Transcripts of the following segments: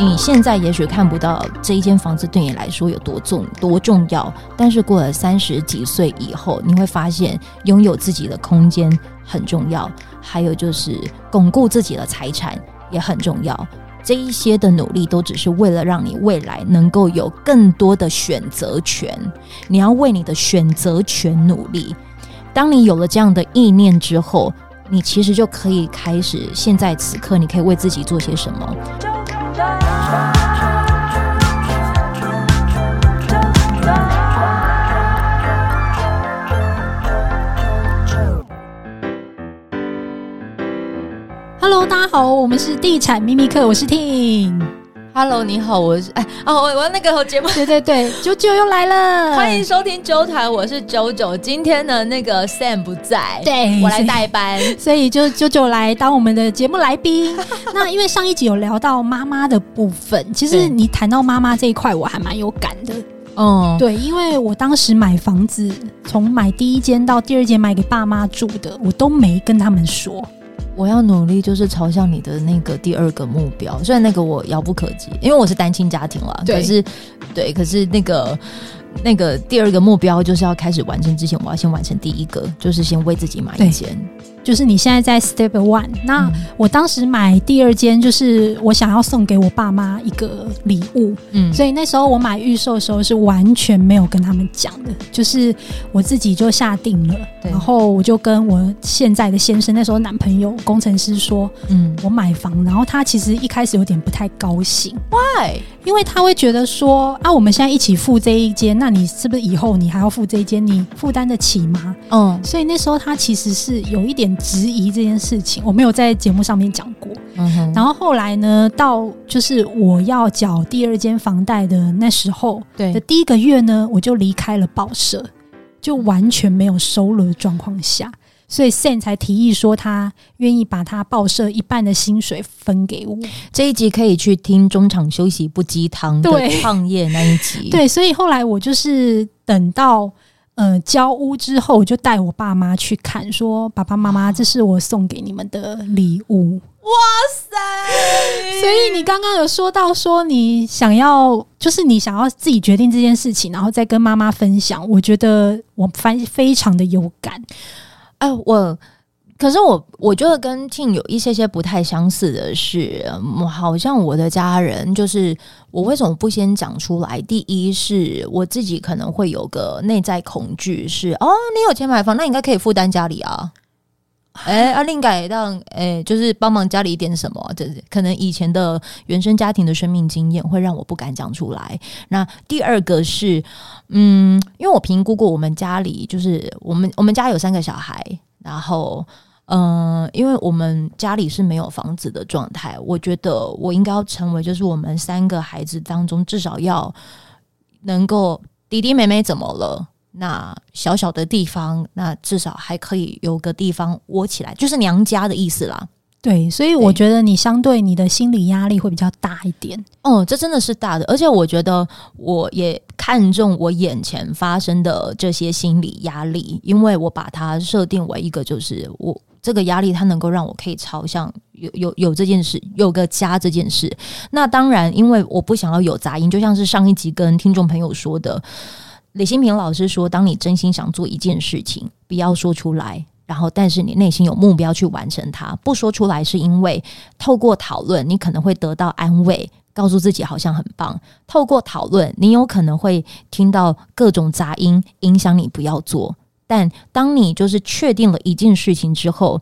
你现在也许看不到这一间房子对你来说有多重多重要，但是过了三十几岁以后，你会发现拥有自己的空间很重要，还有就是巩固自己的财产也很重要。这一些的努力都只是为了让你未来能够有更多的选择权。你要为你的选择权努力。当你有了这样的意念之后，你其实就可以开始。现在此刻，你可以为自己做些什么好，我们是地产秘密课，我是 Ting。Hello，你好，我是哎哦，我我那个节目，对对对，九九又来了，欢迎收听九台，我是九九。今天的，那个 Sam 不在，对，我来代班，所以就九九来当我们的节目来宾。那因为上一集有聊到妈妈的部分，其实你谈到妈妈这一块，我还蛮有感的。嗯，对，因为我当时买房子，从买第一间到第二间买给爸妈住的，我都没跟他们说。我要努力，就是朝向你的那个第二个目标。虽然那个我遥不可及，因为我是单亲家庭了。对可是，对，可是那个那个第二个目标，就是要开始完成之前，我要先完成第一个，就是先为自己买一间。就是你现在在 Step One，那我当时买第二间，就是我想要送给我爸妈一个礼物，嗯，所以那时候我买预售的时候是完全没有跟他们讲的，就是我自己就下定了，对然后我就跟我现在的先生，那时候男朋友工程师说，嗯，我买房，然后他其实一开始有点不太高兴，Why？因为他会觉得说，啊，我们现在一起付这一间，那你是不是以后你还要付这一间，你负担得起吗？嗯，所以那时候他其实是有一点。质疑这件事情，我没有在节目上面讲过。嗯。然后后来呢，到就是我要缴第二间房贷的那时候，对的第一个月呢，我就离开了报社，就完全没有收入的状况下，所以 Sam 才提议说他愿意把他报社一半的薪水分给我。这一集可以去听中场休息不鸡汤的创业那一集。对，所以后来我就是等到。呃，交屋之后，我就带我爸妈去看，说：“爸爸妈妈，这是我送给你们的礼物。”哇塞！所以你刚刚有说到说你想要，就是你想要自己决定这件事情，然后再跟妈妈分享。我觉得我非非常的有感。哎、呃，我。可是我我觉得跟 Ting 有一些些不太相似的是，好像我的家人就是我为什么不先讲出来？第一是我自己可能会有个内在恐惧，是哦，你有钱买房，那应该可以负担家里啊。哎，啊，另改让哎，就是帮忙家里一点什么，这可能以前的原生家庭的生命经验会让我不敢讲出来。那第二个是，嗯，因为我评估过我们家里，就是我们我们家有三个小孩，然后。嗯，因为我们家里是没有房子的状态，我觉得我应该要成为，就是我们三个孩子当中至少要能够弟弟妹妹怎么了，那小小的地方，那至少还可以有个地方窝起来，就是娘家的意思啦。对，所以我觉得你相对你的心理压力会比较大一点。哦，这真的是大的，而且我觉得我也看重我眼前发生的这些心理压力，因为我把它设定为一个，就是我。这个压力，它能够让我可以朝向有有有这件事，有个家这件事。那当然，因为我不想要有杂音，就像是上一集跟听众朋友说的，李新平老师说，当你真心想做一件事情，不要说出来，然后但是你内心有目标去完成它，不说出来是因为透过讨论，你可能会得到安慰，告诉自己好像很棒。透过讨论，你有可能会听到各种杂音，影响你不要做。但当你就是确定了一件事情之后，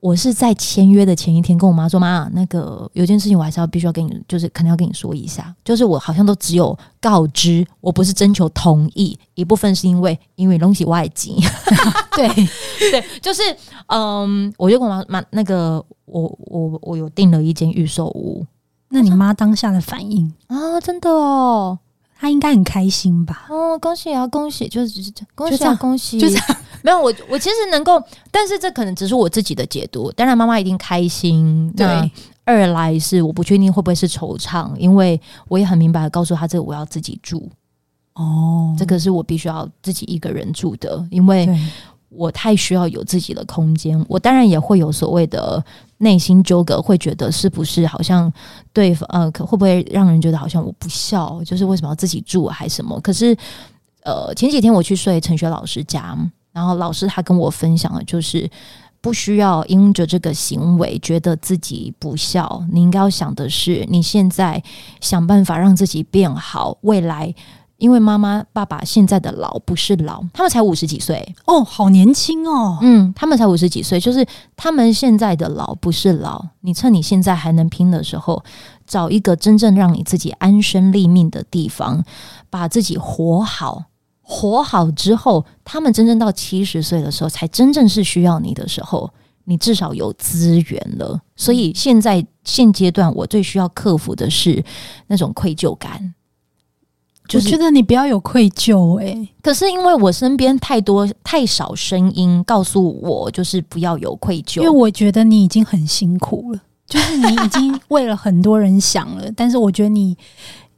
我是在签约的前一天跟我妈说：“妈，那个有件事情我还是要必须要跟你，就是可能要跟你说一下。就是我好像都只有告知，我不是征求同意。一部分是因为因为东西外籍，对对，就是嗯，我就跟我妈妈那个我我我有订了一间预售屋。那你妈当下的反应啊，真的哦。”他应该很开心吧？哦，恭喜啊，恭喜！就是恭喜啊，恭喜！就是没有我，我其实能够，但是这可能只是我自己的解读。当然，妈妈一定开心。对，二来是我不确定会不会是惆怅，因为我也很明白的告诉他，这个我要自己住。哦，这个是我必须要自己一个人住的，因为我太需要有自己的空间。我当然也会有所谓的内心纠葛，会觉得是不是好像对方呃，可会不会让人觉得好像我不孝，就是为什么要自己住还是什么？可是呃，前几天我去睡陈学老师家，然后老师他跟我分享的就是。不需要因着这个行为觉得自己不孝，你应该要想的是，你现在想办法让自己变好。未来，因为妈妈、爸爸现在的老不是老，他们才五十几岁哦，好年轻哦。嗯，他们才五十几岁，就是他们现在的老不是老。你趁你现在还能拼的时候，找一个真正让你自己安身立命的地方，把自己活好。活好之后，他们真正到七十岁的时候，才真正是需要你的时候，你至少有资源了。所以现在现阶段，我最需要克服的是那种愧疚感。就是、我觉得你不要有愧疚，欸，可是因为我身边太多太少声音告诉我，就是不要有愧疚。因为我觉得你已经很辛苦了，就是你已经为了很多人想了，但是我觉得你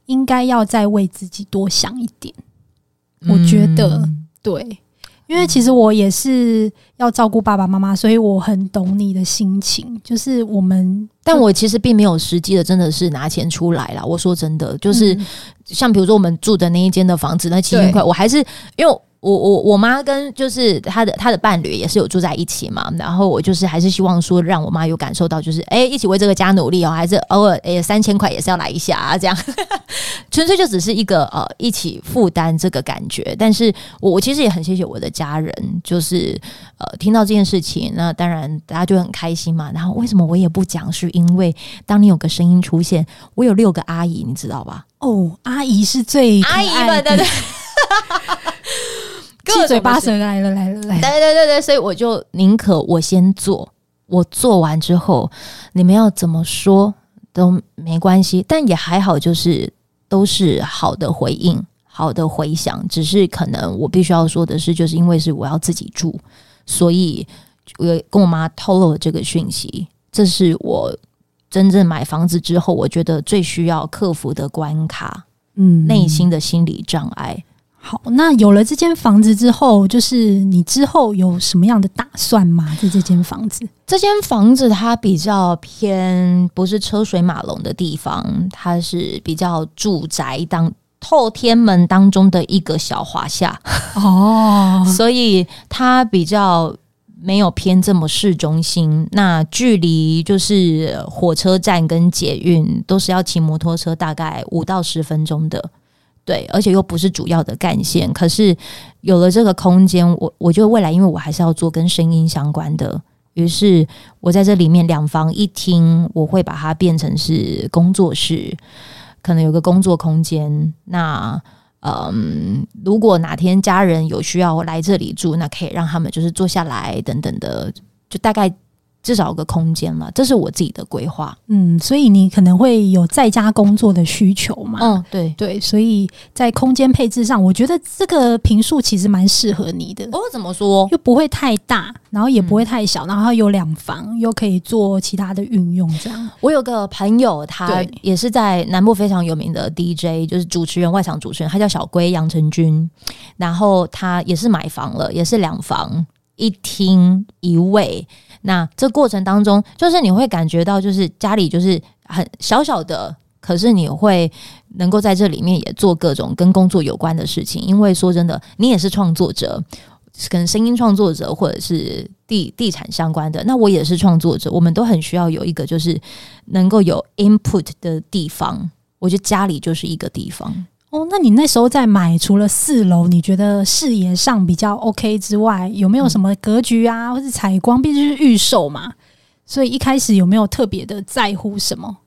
应该要再为自己多想一点。我觉得、嗯、对，因为其实我也是要照顾爸爸妈妈，所以我很懂你的心情。就是我们，但我其实并没有实际的，真的是拿钱出来啦。我说真的，就是像比如说我们住的那一间的房子，那七千块，我还是因为。我我我妈跟就是她的她的伴侣也是有住在一起嘛，然后我就是还是希望说让我妈有感受到，就是哎、欸、一起为这个家努力哦，还是偶尔哎三千块也是要来一下啊，这样 纯粹就只是一个呃一起负担这个感觉。但是我我其实也很谢谢我的家人，就是呃听到这件事情，那当然大家就很开心嘛。然后为什么我也不讲？是因为当你有个声音出现，我有六个阿姨，你知道吧？哦，阿姨是最阿姨们的。七嘴八舌来了来了来了，对对对对，所以我就宁可我先做，我做完之后，你们要怎么说都没关系，但也还好，就是都是好的回应，好的回响。只是可能我必须要说的是，就是因为是我要自己住，所以我跟我妈透露了这个讯息，这是我真正买房子之后，我觉得最需要克服的关卡，嗯，内心的心理障碍。好，那有了这间房子之后，就是你之后有什么样的打算吗？就这间房子，这间房子它比较偏不是车水马龙的地方，它是比较住宅当透天门当中的一个小华夏哦，所以它比较没有偏这么市中心。那距离就是火车站跟捷运都是要骑摩托车，大概五到十分钟的。对，而且又不是主要的干线，可是有了这个空间，我我觉得未来，因为我还是要做跟声音相关的，于是我在这里面两房一厅，我会把它变成是工作室，可能有个工作空间。那嗯，如果哪天家人有需要来这里住，那可以让他们就是坐下来等等的，就大概。至少有个空间了，这是我自己的规划。嗯，所以你可能会有在家工作的需求嘛？嗯，对对，所以在空间配置上，我觉得这个平数其实蛮适合你的。哦，怎么说？又不会太大，然后也不会太小，嗯、然后有两房，又可以做其他的运用。这样，我有个朋友，他也是在南部非常有名的 DJ，就是主持人、外场主持人，他叫小龟杨成军。然后他也是买房了，也是两房一厅一卫。那这过程当中，就是你会感觉到，就是家里就是很小小的，可是你会能够在这里面也做各种跟工作有关的事情。因为说真的，你也是创作者，跟声音创作者或者是地地产相关的，那我也是创作者，我们都很需要有一个就是能够有 input 的地方。我觉得家里就是一个地方。哦，那你那时候在买，除了四楼，你觉得视野上比较 OK 之外，有没有什么格局啊，或是采光？毕竟是预售嘛，所以一开始有没有特别的在乎什么？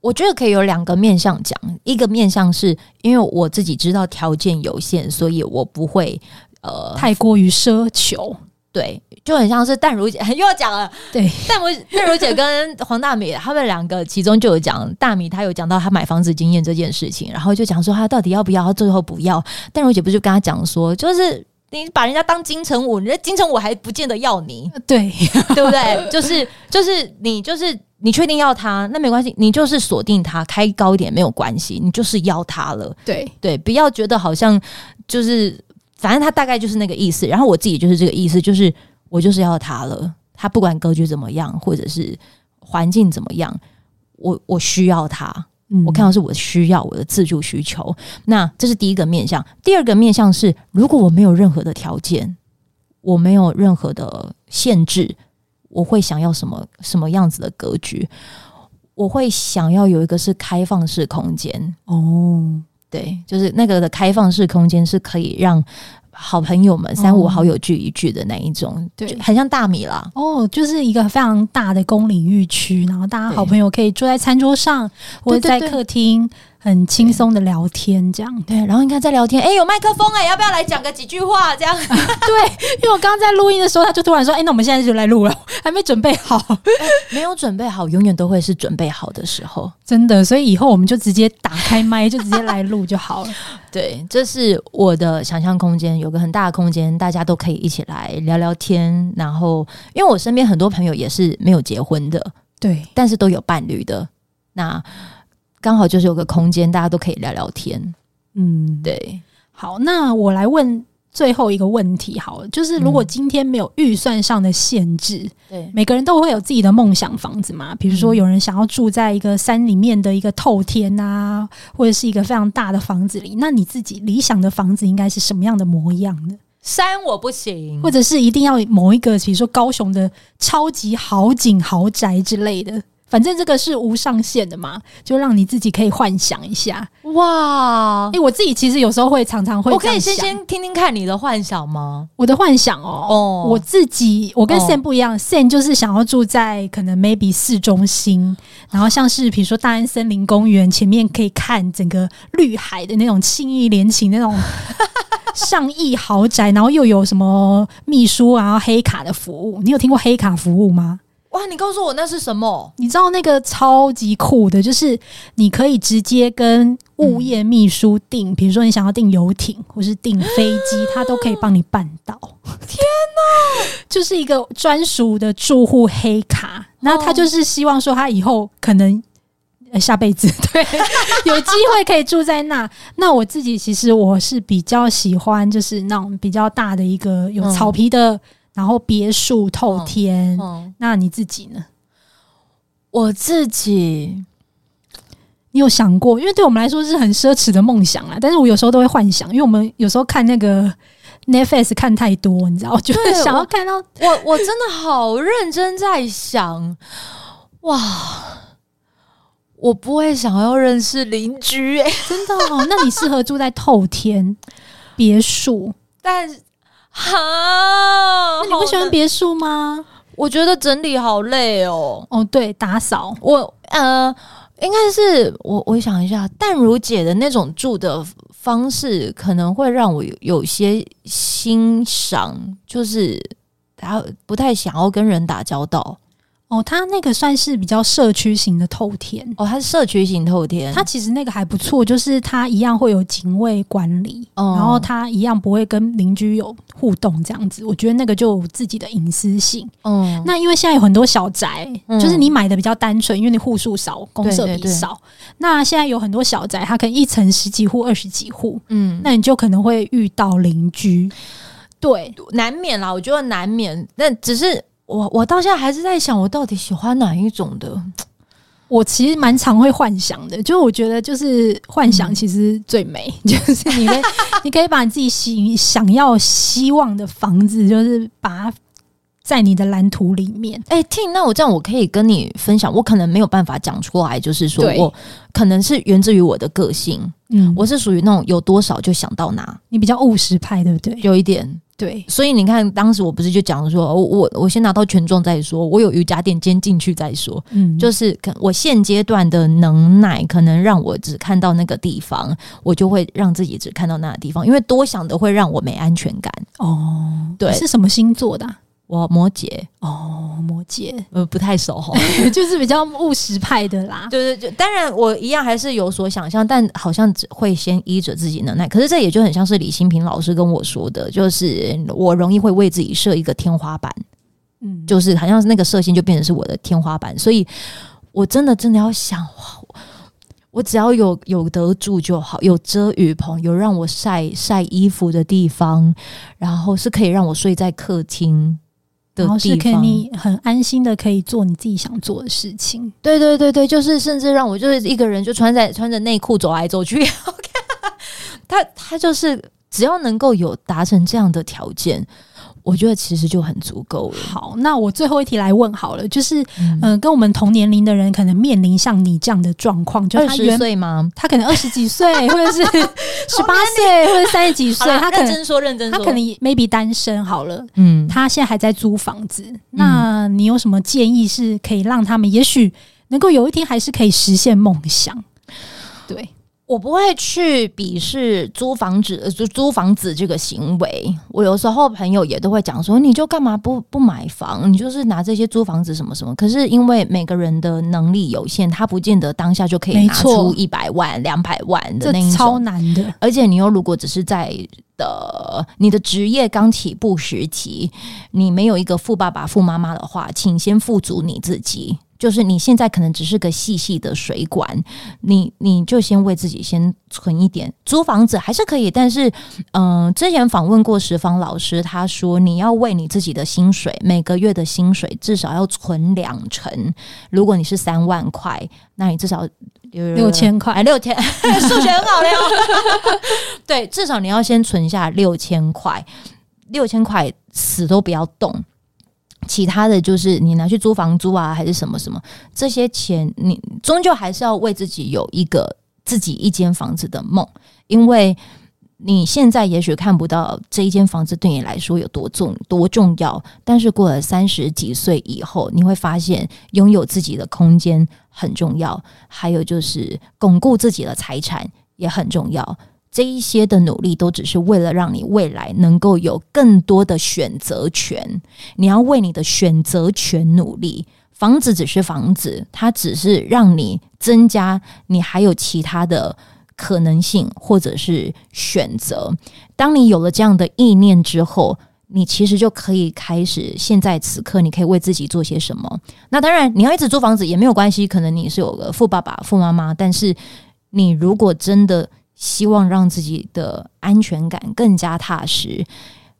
我觉得可以有两个面向讲，一个面向是因为我自己知道条件有限，所以我不会呃太过于奢求。对，就很像是淡如姐 又要讲了。对，淡如淡如姐跟黄大米他们两个，其中就有讲大米，他有讲到他买房子经验这件事情，然后就讲说他到底要不要，他最后不要。淡如姐不就跟他讲说，就是你把人家当金城武，人家金城武还不见得要你，对对不对？就是就是你就是你确定要他，那没关系，你就是锁定他，开高一点没有关系，你就是要他了。对对，不要觉得好像就是。反正他大概就是那个意思。然后我自己就是这个意思，就是我就是要他了。他不管格局怎么样，或者是环境怎么样，我我需要他。嗯，我看到是我的需要，我的自助需求。那这是第一个面向。第二个面向是，如果我没有任何的条件，我没有任何的限制，我会想要什么什么样子的格局？我会想要有一个是开放式空间。哦，对，就是那个的开放式空间是可以让。好朋友们，三五好友聚一聚的那一种，哦、对，很像大米啦。哦，就是一个非常大的公领域区，然后大家好朋友可以坐在餐桌上，或者在客厅。很轻松的聊天，这样对。然后你看在聊天，哎、欸，有麦克风哎、欸，要不要来讲个几句话？这样对，因为我刚刚在录音的时候，他就突然说：“哎、欸，那我们现在就来录了，还没准备好。欸 ”没有准备好，永远都会是准备好的时候，真的。所以以后我们就直接打开麦，就直接来录就好了。对，这是我的想象空间，有个很大的空间，大家都可以一起来聊聊天。然后，因为我身边很多朋友也是没有结婚的，对，但是都有伴侣的。那刚好就是有个空间，大家都可以聊聊天。嗯，对。好，那我来问最后一个问题，好了，就是如果今天没有预算上的限制，对、嗯，每个人都会有自己的梦想房子嘛？比如说，有人想要住在一个山里面的一个透天啊，或者是一个非常大的房子里。那你自己理想的房子应该是什么样的模样呢？山我不行，或者是一定要某一个，比如说高雄的超级豪景豪宅之类的。反正这个是无上限的嘛，就让你自己可以幻想一下。哇！哎、欸，我自己其实有时候会常常会，我可以先先听听看你的幻想吗？我的幻想哦，哦我自己我跟 Sam 不一样、哦、，Sam 就是想要住在可能 maybe 市中心，然后像是比如说大安森林公园前面可以看整个绿海的那种信义联勤那种 上亿豪宅，然后又有什么秘书然后黑卡的服务，你有听过黑卡服务吗？哇！你告诉我那是什么？你知道那个超级酷的，就是你可以直接跟物业秘书订，比、嗯、如说你想要订游艇或是订飞机，他都可以帮你办到。天哪！就是一个专属的住户黑卡，那他就是希望说他以后可能下辈子 对有机会可以住在那。那我自己其实我是比较喜欢，就是那种比较大的一个有草皮的。嗯然后别墅透天，哦哦，那你自己呢？我自己，你有想过？因为对我们来说是很奢侈的梦想啊。但是我有时候都会幻想，因为我们有时候看那个 Netflix 看太多，你知道，我就会想要看到我。我我真的好认真在想，哇！我不会想要认识邻居，欸，真的哦。那你适合住在透天别墅，但是。好，那你不喜欢别墅吗？我觉得整理好累哦。哦，对，打扫。我呃，应该是我，我想一下，淡如姐的那种住的方式，可能会让我有有些欣赏，就是她不太想要跟人打交道。哦，它那个算是比较社区型的透天。哦，它是社区型透天，它其实那个还不错，就是它一样会有警卫管理，哦、然后它一样不会跟邻居有互动这样子，我觉得那个就有自己的隐私性。嗯，那因为现在有很多小宅，嗯、就是你买的比较单纯，因为你户数少，公设比少。对对对，那现在有很多小宅，它可能一层十几户、二十几户，嗯，那你就可能会遇到邻居，对，难免啦，我觉得难免，那只是。我我到现在还是在想，我到底喜欢哪一种的？我其实蛮常会幻想的，就是我觉得就是幻想其实最美，嗯、就是你可以你可以把你自己想想要希望的房子，就是把它在你的蓝图里面。哎、欸，听，那我这样我可以跟你分享，我可能没有办法讲出来，就是说我可能是源自于我的个性，嗯，我是属于那种有多少就想到哪，你比较务实派，对不对？有一点。对，所以你看，当时我不是就讲说，我我我先拿到权重再说，我有瑜伽垫先进去再说，嗯，就是我现阶段的能耐，可能让我只看到那个地方，我就会让自己只看到那个地方，因为多想的会让我没安全感。哦，对，是什么星座的啊？我摩羯。哦，摩羯。呃不太熟哈，就是比较务实派的啦。对对对，当然我一样还是有所想象，但好像只会先依着自己能耐。可是这也就很像是李新平老师跟我说的，就是我容易会为自己设一个天花板，嗯，就是好像是那个设限就变成是我的天花板，所以我真的真的要想，我只要有有得住就好，有遮雨棚，有让我晒晒衣服的地方，然后是可以让我睡在客厅然后是可以很安心的可以做你自己想做的事情。对对对对，就是甚至让我就是一个人就穿在穿着内裤走来走去。他他就是只要能够有达成这样的条件。我觉得其实就很足够了。好，那我最后一题来问好了，就是嗯、呃，跟我们同年龄的人可能面临像你这样的状况，就二十岁吗？他可能二十几岁，或者是十八岁，或者三十几岁。他可能认真说，认真说，他可能 maybe 单身好了。嗯，他现在还在租房子。那你有什么建议是可以让他们，也许能够有一天还是可以实现梦想？对。我不会去鄙视租房子，租租房子这个行为。我有时候朋友也都会讲说，你就干嘛不不买房？你就是拿这些租房子什么什么。可是因为每个人的能力有限，他不见得当下就可以拿出一百万、两百万的那种，超难的。而且你又如果只是在的你的职业刚起步时期，你没有一个富爸爸、富妈妈的话，请先富足你自己。就是你现在可能只是个细细的水管，你你就先为自己先存一点，租房子还是可以，但是，嗯、呃，之前访问过石方老师，他说你要为你自己的薪水每个月的薪水至少要存两成，如果你是三万块，那你至少有六千块，六千，数学很好的哟，对，至少你要先存下六千块，六千块死都不要动。其他的就是你拿去租房租啊，还是什么什么，这些钱你终究还是要为自己有一个自己一间房子的梦，因为你现在也许看不到这一间房子对你来说有多重多重要，但是过了三十几岁以后，你会发现拥有自己的空间很重要，还有就是巩固自己的财产也很重要。这一些的努力都只是为了让你未来能够有更多的选择权。你要为你的选择权努力。房子只是房子，它只是让你增加你还有其他的可能性或者是选择。当你有了这样的意念之后，你其实就可以开始。现在此刻，你可以为自己做些什么？那当然，你要一直租房子也没有关系。可能你是有个富爸爸、富妈妈，但是你如果真的希望让自己的安全感更加踏实，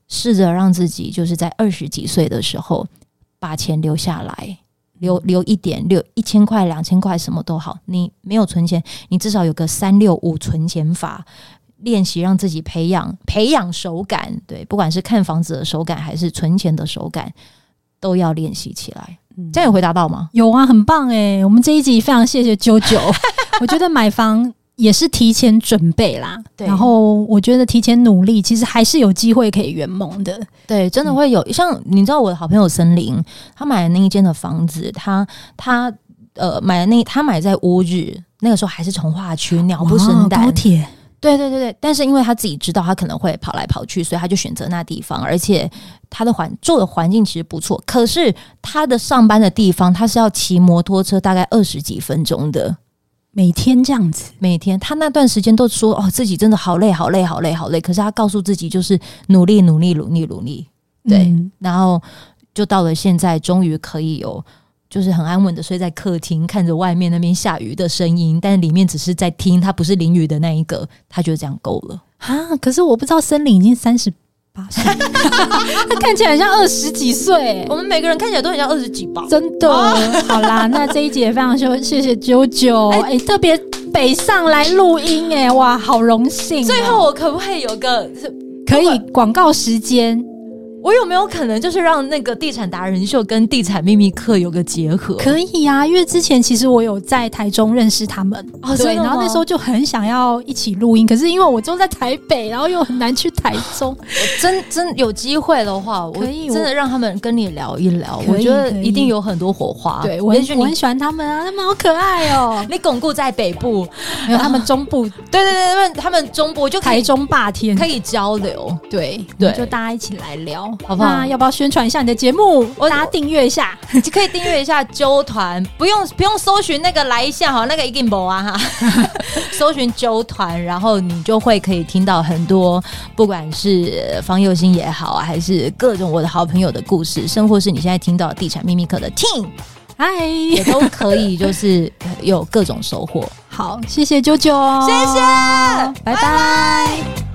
试着让自己就是在二十几岁的时候把钱留下来，留留一点，留一千块、两千块，什么都好。你没有存钱，你至少有个三六五存钱法，练习让自己培养培养手感。对，不管是看房子的手感，还是存钱的手感，都要练习起来。这样有回答到吗？有啊，很棒诶。我们这一集非常谢谢啾啾，我觉得买房。也是提前准备啦，对。然后我觉得提前努力，其实还是有机会可以圆梦的。对，真的会有。嗯、像你知道我的好朋友森林，他买的那一间的房子，他他呃买的那他买在乌日，那个时候还是从化区，鸟不生蛋。高铁。对对对对，但是因为他自己知道他可能会跑来跑去，所以他就选择那地方，而且他的环住的环境其实不错。可是他的上班的地方，他是要骑摩托车大概二十几分钟的。每天这样子，每天他那段时间都说哦，自己真的好累，好累，好累，好累。可是他告诉自己就是努力，努力，努力，努力。对，嗯、然后就到了现在，终于可以有就是很安稳的睡在客厅，看着外面那边下雨的声音，但是里面只是在听，他不是淋雨的那一个，他觉得这样够了啊。可是我不知道森林已经三十。他看起来像二十几岁，我们每个人看起来都很像二十几吧？真的。好啦，那这一集也非常 谢谢谢九九，哎、欸欸，特别北上来录音，哎，哇，好荣幸。最后我可不可以有个可以广告时间？我有没有可能就是让那个地产达人秀跟地产秘密课有个结合？可以呀、啊，因为之前其实我有在台中认识他们，哦、对，然后那时候就很想要一起录音，可是因为我就在台北，然后又很难去台中。真真有机会的话，可以我真的让他们跟你聊一聊，我觉得一定有很多火花。对，我很我很喜欢他们啊，他们好可爱哦。你巩固在北部，没有他们中部，对对对，他们他们中部就台中霸天可以交流，对对，就大家一起来聊。好不好？那要不要宣传一下你的节目？我大家订阅一下，就可以订阅一下啾团，不用不用搜寻那个来一下哈，那个一定不啊哈，搜寻啾团，然后你就会可以听到很多，不管是方佑兴也好啊，还是各种我的好朋友的故事，甚或是你现在听到地产秘密课的 team，嗨，也都可以，就是有各种收获。好，谢谢啾啾，谢谢，拜拜。拜拜。